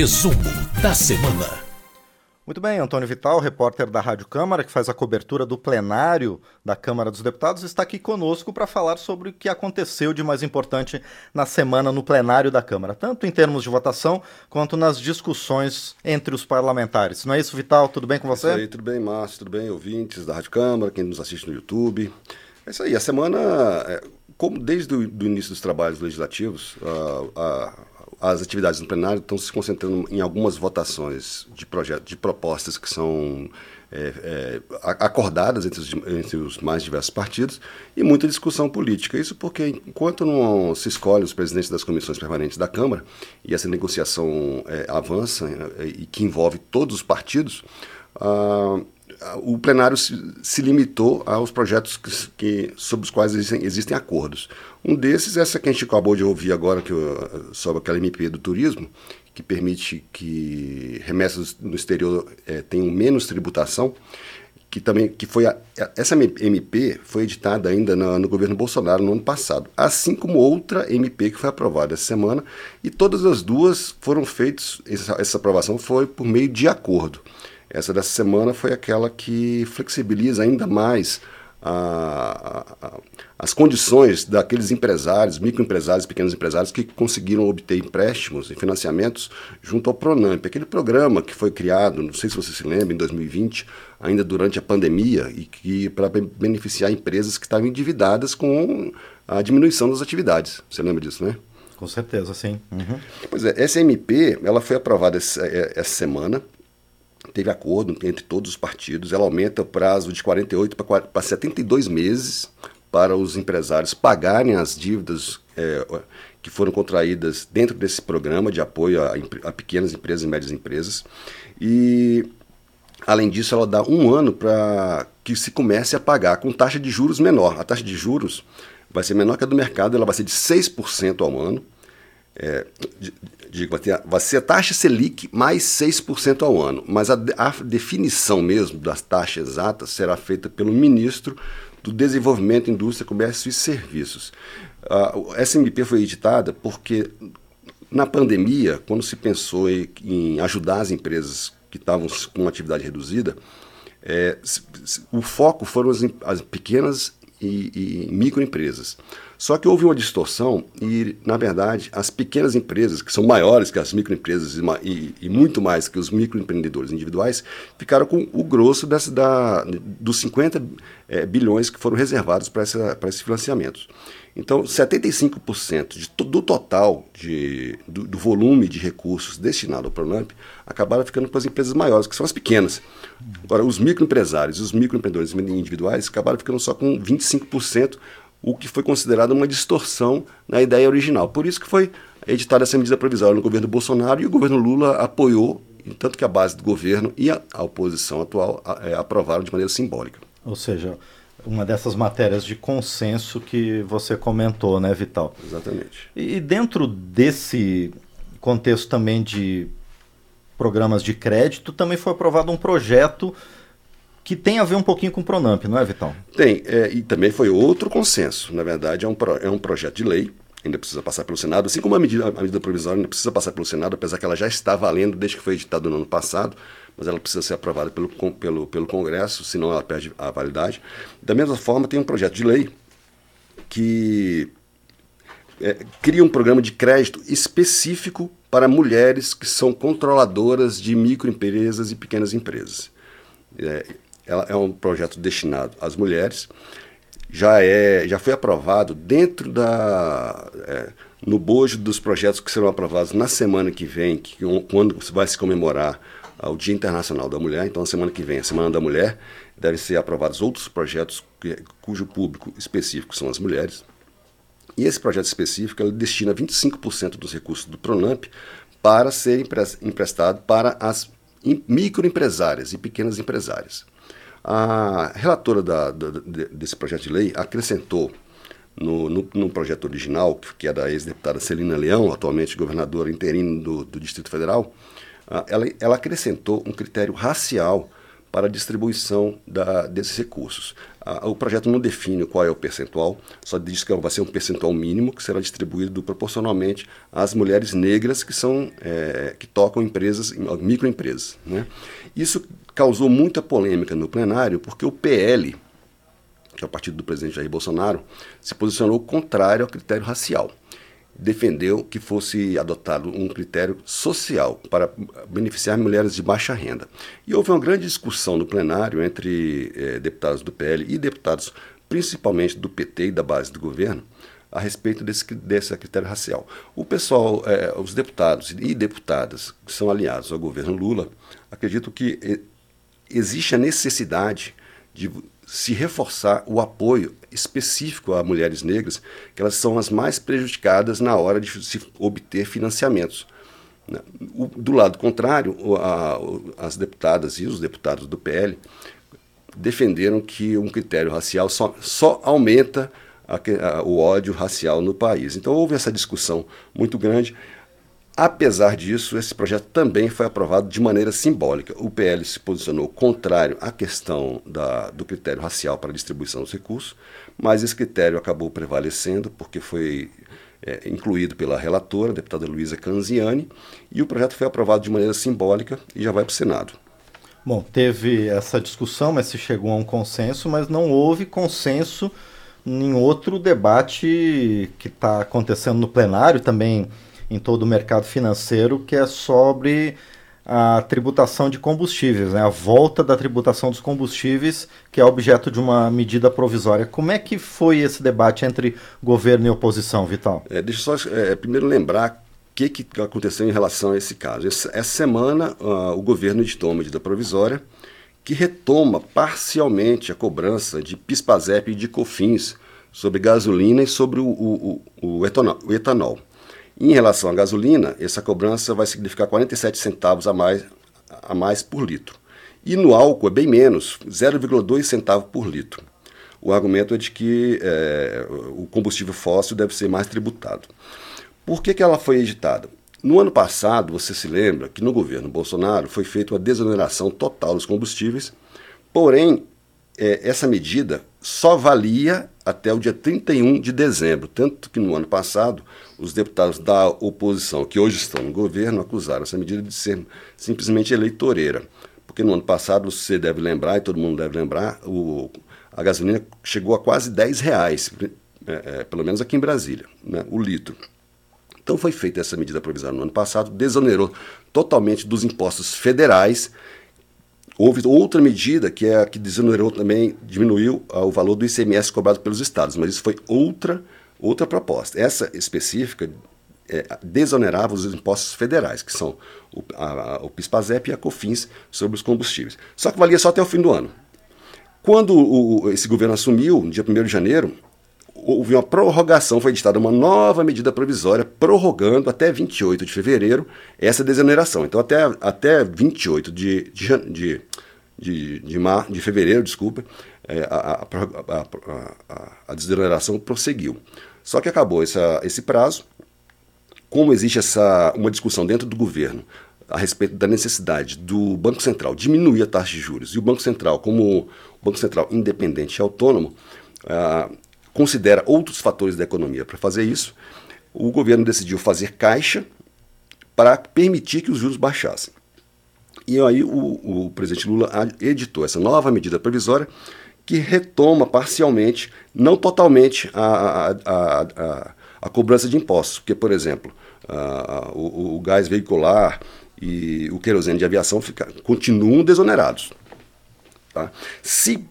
Resumo da semana. Muito bem, Antônio Vital, repórter da Rádio Câmara, que faz a cobertura do plenário da Câmara dos Deputados, está aqui conosco para falar sobre o que aconteceu de mais importante na semana no plenário da Câmara, tanto em termos de votação quanto nas discussões entre os parlamentares. Não é isso, Vital? Tudo bem com você? Isso aí, tudo bem, Márcio, tudo bem, ouvintes da Rádio Câmara, quem nos assiste no YouTube. É isso aí, a semana, é, como desde o início dos trabalhos legislativos, a, a as atividades no plenário estão se concentrando em algumas votações de projetos, de propostas que são é, é, acordadas entre os, entre os, mais diversos partidos e muita discussão política. Isso porque, enquanto não se escolhe os presidentes das comissões permanentes da Câmara e essa negociação é, avança é, e que envolve todos os partidos, ah, o plenário se, se, limitou aos projetos que, que, sobre os quais existem, existem, acordos. Um desses essa que a gente acabou de ouvir agora, que, sobre aquela MP do turismo, que permite que remessas no exterior é, tenham menos tributação, que também que foi a, essa MP foi editada ainda no, no, governo Bolsonaro no ano passado, assim como outra MP que foi aprovada essa semana, e todas as duas foram feitas, essa, essa aprovação foi por meio de acordo. Essa dessa semana foi aquela que flexibiliza ainda mais a, a, as condições daqueles empresários, microempresários, pequenos empresários que conseguiram obter empréstimos e financiamentos junto ao Pronamp, aquele programa que foi criado, não sei se você se lembra, em 2020, ainda durante a pandemia, e que para beneficiar empresas que estavam endividadas com a diminuição das atividades. Você lembra disso, né? Com certeza, sim. Uhum. Pois é, essa MP ela foi aprovada essa, é, essa semana teve acordo entre todos os partidos. Ela aumenta o prazo de 48 para 72 meses para os empresários pagarem as dívidas é, que foram contraídas dentro desse programa de apoio a, a, pequenas empresas e médias empresas. E, além disso, ela dá um ano para que se comece a pagar com taxa de juros menor. A taxa de juros vai ser menor que a do mercado, ela vai ser de 6% ao ano. É, digo, vai, ser a taxa Selic mais 6% ao ano, mas a, a, definição mesmo das taxas exatas será feita pelo ministro do Desenvolvimento, Indústria, Comércio e Serviços. Uh, essa MP foi editada porque na pandemia, quando se pensou em, em ajudar as empresas que estavam com atividade reduzida, é, o foco foram as, as pequenas e, e microempresas. Só que houve uma distorção e, na verdade, as pequenas empresas, que são maiores que as microempresas e, e, muito mais que os microempreendedores individuais, ficaram com o grosso dessa, da, dos 50 é, bilhões que foram reservados para esses financiamentos. Então, 75% de, do total de, do, do, volume de recursos destinado ao Pronamp acabaram ficando para as empresas maiores, que são as pequenas. Agora, os microempresários e os microempreendedores individuais acabaram ficando só com 25%, o que foi considerado uma distorção na ideia original. Por isso que foi editada essa medida provisória no governo Bolsonaro e o governo Lula apoiou, tanto que a base do governo e a, a oposição atual a, é, aprovaram de maneira simbólica. Ou seja, uma dessas matérias de consenso que você comentou, né, Vital? Exatamente. E dentro desse contexto também de programas de crédito, também foi aprovado um projeto que tem a ver um pouquinho com o Pronamp, não é, Vitão? Tem, é, e também foi outro consenso. Na verdade, é um, pro, é um projeto de lei, ainda precisa passar pelo Senado, assim como a medida, a medida provisória ainda precisa passar pelo Senado, apesar que ela já está valendo desde que foi editada no ano passado, mas ela precisa ser aprovada pelo, pelo, pelo Congresso, senão ela perde a validade. Da mesma forma, tem um projeto de lei que é, cria um programa de crédito específico para mulheres que são controladoras de microempresas e pequenas empresas. É, é um projeto destinado às mulheres, já, é, já foi aprovado dentro da. É, no bojo dos projetos que serão aprovados na semana que vem, que, quando vai se comemorar o Dia Internacional da Mulher, então a semana que vem, a Semana da Mulher, devem ser aprovados outros projetos que, cujo público específico são as mulheres. E esse projeto específico ele destina 25% dos recursos do Pronamp para ser emprestado para as microempresárias e pequenas empresárias. A relatora da, da, desse projeto de lei acrescentou no, no, no projeto original, que é da ex-deputada Celina Leão, atualmente governadora interina do, do Distrito Federal, ela, ela acrescentou um critério racial para a distribuição da, desses recursos. o projeto não define qual é o percentual, só diz que vai ser um percentual mínimo que será distribuído proporcionalmente às mulheres negras que são é, que tocam empresas, microempresas. Né? Isso causou muita polêmica no plenário porque o PL, que é o partido do presidente Jair Bolsonaro, se posicionou contrário ao critério racial defendeu que fosse adotado um critério social para beneficiar mulheres de baixa renda. E houve uma grande discussão no plenário entre eh, deputados do PL e deputados, principalmente do PT e da base do governo, a respeito desse, desse critério racial. O pessoal, eh, os deputados e deputadas que são aliados ao governo Lula, acreditam que eh, existe a necessidade de se reforçar o apoio específico a mulheres negras, que elas são as mais prejudicadas na hora de se obter financiamentos. Né? do lado contrário, as deputadas e os deputados do PL defenderam que um critério racial só, só aumenta o ódio racial no país. Então houve essa discussão muito grande. Apesar disso, esse projeto também foi aprovado de maneira simbólica. O PL se posicionou contrário à questão da, do critério racial para a distribuição dos recursos, mas esse critério acabou prevalecendo porque foi é, incluído pela relatora, a deputada Luísa Canziani, e o projeto foi aprovado de maneira simbólica e já vai para o Senado. Bom, teve essa discussão, mas se chegou a um consenso, mas não houve consenso em outro debate que está acontecendo no plenário também em todo o mercado financeiro, que é sobre a tributação de combustíveis, né? a volta da tributação dos combustíveis, que é objeto de uma medida provisória. Como é que foi esse debate entre governo e oposição, Vital? É, deixa eu só é, primeiro lembrar o que, que aconteceu em relação a esse caso. Essa, essa semana, uh, o governo editou uma medida provisória que retoma parcialmente a cobrança de PIS-PASEP e de COFINS sobre gasolina e sobre o, o, o, o etanol. Em relação à gasolina, essa cobrança vai significar 47 centavos a mais, a mais por litro. E no álcool é bem menos, 0,2 centavo por litro. O argumento é de que é, o combustível fóssil deve ser mais tributado. Por que, que ela foi editada? No ano passado, você se lembra que no governo Bolsonaro foi feita uma desoneração total dos combustíveis, porém, é, essa medida só valia até o dia 31 de dezembro. Tanto que no ano passado, os deputados da oposição, que hoje estão no governo, acusaram essa medida de ser simplesmente eleitoreira. Porque no ano passado, você deve lembrar, e todo mundo deve lembrar, o, a gasolina chegou a quase 10 reais, é, é, pelo menos aqui em Brasília, né, o litro. Então foi feita essa medida provisória no ano passado, desonerou totalmente dos impostos federais Houve outra medida que é a que desonerou também, diminuiu uh, o valor do ICMS cobrado pelos estados, mas isso foi outra, outra proposta. Essa específica é, desonerava os impostos federais, que são o, a, o PIS-PASEP e a COFINS sobre os combustíveis. Só que valia só até o fim do ano. Quando o, esse governo assumiu, no dia 1 de janeiro, houve uma prorrogação, foi editada uma nova medida provisória prorrogando até 28 de fevereiro essa desoneração. Então, até, até 28 de, de, de, de, de, mar, de fevereiro, desculpa, é, a, a, a, a, desoneração prosseguiu. Só que acabou essa, esse prazo. Como existe essa, uma discussão dentro do governo a respeito da necessidade do Banco Central diminuir a taxa de juros e o Banco Central, como Banco Central independente e autônomo, ah, considera outros fatores da economia para fazer isso, o governo decidiu fazer caixa para permitir que os juros baixassem. E aí o, o presidente Lula editou essa nova medida provisória que retoma parcialmente, não totalmente, a, a, a, a cobrança de impostos. Porque, por exemplo, a, o, o, gás veicular e o querosene de aviação fica, continuam desonerados. Tá? Se,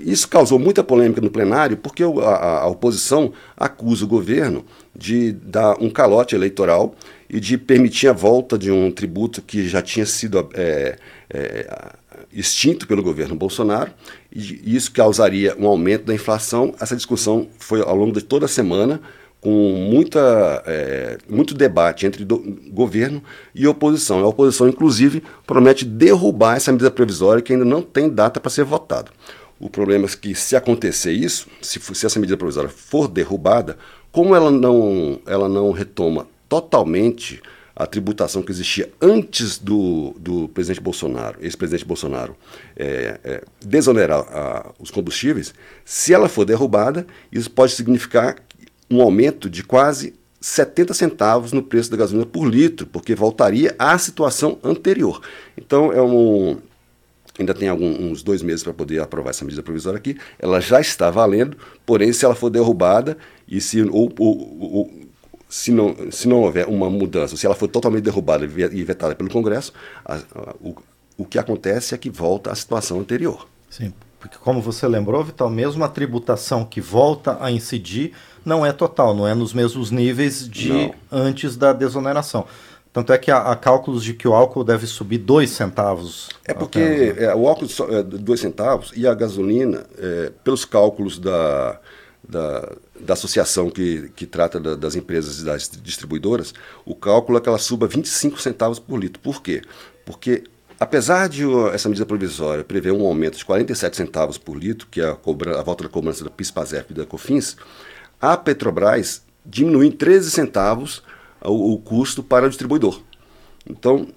isso causou muita polêmica no plenário, porque a, a, oposição acusa o governo de dar um calote eleitoral e de permitir a volta de um tributo que já tinha sido é, é, extinto pelo governo Bolsonaro, e isso causaria um aumento da inflação. Essa discussão foi ao longo de toda a semana com muita, é, muito debate entre do, governo e oposição. A oposição, inclusive, promete derrubar essa medida provisória que ainda não tem data para ser votada. O problema é que, se acontecer isso, se, se essa medida provisória for derrubada, como ela não, ela não retoma totalmente a tributação que existia antes do, do presidente Bolsonaro, ex-presidente Bolsonaro, é, é, desonerar a, os combustíveis, se ela for derrubada, isso pode significar um aumento de quase 70 centavos no preço da gasolina por litro, porque voltaria à situação anterior. Então, é um, ainda tem alguns dois meses para poder aprovar essa medida provisória aqui. Ela já está valendo, porém, se ela for derrubada e se, ou, ou, ou, se, não, se não houver uma mudança, se ela for totalmente derrubada e vetada pelo Congresso, a, a, o, o que acontece é que volta à situação anterior. Sim, porque como você lembrou, Vital, mesmo a tributação que volta a incidir não é total, não é nos mesmos níveis de não. antes da desoneração. Tanto é que há, há, cálculos de que o álcool deve subir 2 centavos. É porque apenas, né? é, o álcool é 2 centavos e a gasolina, é, pelos cálculos da, da, da associação que, que trata da, das empresas e das distribuidoras, o cálculo é que ela suba 25 centavos por litro. Por quê? Porque apesar de essa medida provisória prever um aumento de 47 centavos por litro, que é a, cobra, a volta da cobrança da PIS-PASEF e da COFINS, a Petrobras diminui em 13 centavos o, o custo para o distribuidor. Então,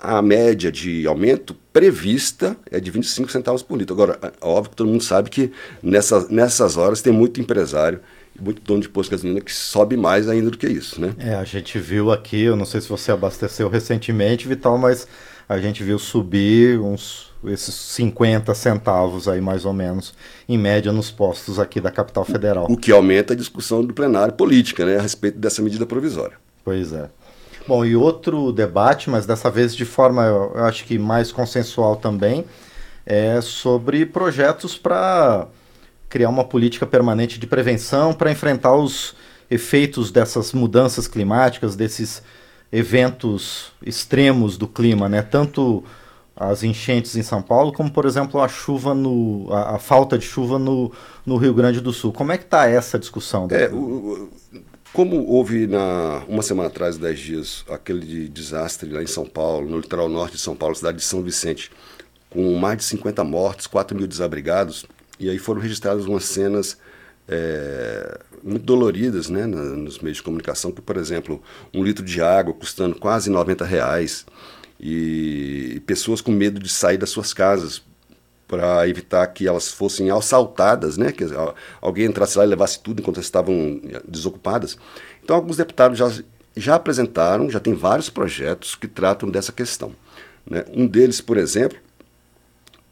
a média de aumento prevista é de 25 centavos por litro. Agora, é óbvio que todo mundo sabe que nessas, nessas horas tem muito empresário muito dono de posto de gasolina que sobe mais ainda do que isso, né? É, a gente viu aqui, eu não sei se você abasteceu recentemente, Vital, mas a gente viu subir uns esses 50 centavos aí mais ou menos, em média nos postos aqui da capital federal. O que aumenta a discussão do plenário política, né, a respeito dessa medida provisória. Pois é. Bom, e outro debate, mas dessa vez de forma, eu acho que mais consensual também, é sobre projetos para criar uma política permanente de prevenção para enfrentar os efeitos dessas mudanças climáticas, desses eventos extremos do clima, né? Tanto as enchentes em São Paulo, como por exemplo a chuva no a, a falta de chuva no, no Rio Grande do Sul. Como é que está essa discussão? É, o, como houve na uma semana atrás, dez dias, aquele desastre lá em São Paulo, no litoral norte de São Paulo, cidade de São Vicente, com mais de 50 mortes, 4 mil desabrigados, e aí foram registradas umas cenas é, muito doloridas né, nos meios de comunicação, que, por exemplo, um litro de água custando quase 90 reais, e pessoas com medo de sair das suas casas para evitar que elas fossem assaltadas, né? Que alguém entrasse lá e levasse tudo enquanto estavam eh, desocupadas. Então, alguns deputados já, já apresentaram, já tem vários projetos que tratam dessa questão. Né? Um deles, por exemplo,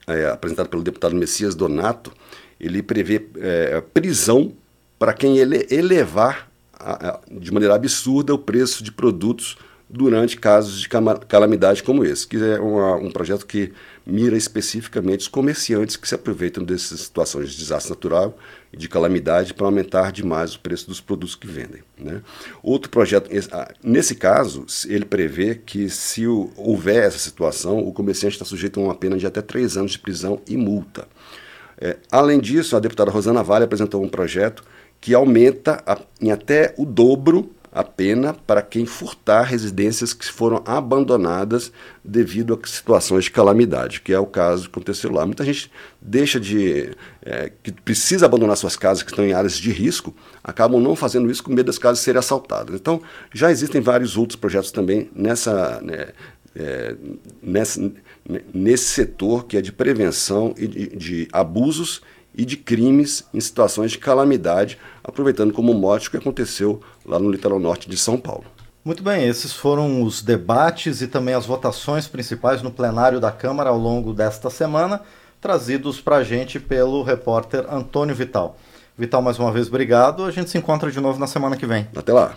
é, apresentado pelo deputado Messias Donato, ele prevê é, prisão para quem ele elevar a, a, de maneira absurda o preço de produtos durante casos de calamidade como esse, que é uma, um projeto que mira especificamente os comerciantes que se aproveitam dessas situações de desastre natural e de calamidade para aumentar demais o preço dos produtos que vendem. Né? Outro projeto, ah, nesse caso, ele prevê que se houver essa situação, o comerciante está sujeito a uma pena de até três anos de prisão e multa. É, além disso, a deputada Rosana Vale apresentou um projeto que aumenta a, em até o dobro a pena para quem furtar residências que foram abandonadas devido a situações de calamidade, que é o caso que aconteceu lá. Muita gente deixa de. É, que precisa abandonar suas casas que estão em áreas de risco, acabam não fazendo isso com medo das casas serem assaltadas. Então, já existem vários outros projetos também nessa. Né, é, nesse setor que é de prevenção e de, de abusos e de crimes em situações de calamidade, aproveitando como mote o que aconteceu lá no litoral norte de São Paulo. Muito bem, esses foram os debates e também as votações principais no plenário da Câmara ao longo desta semana, trazidos para a gente pelo repórter Antônio Vital. Vital, mais uma vez, obrigado. A gente se encontra de novo na semana que vem. Até lá.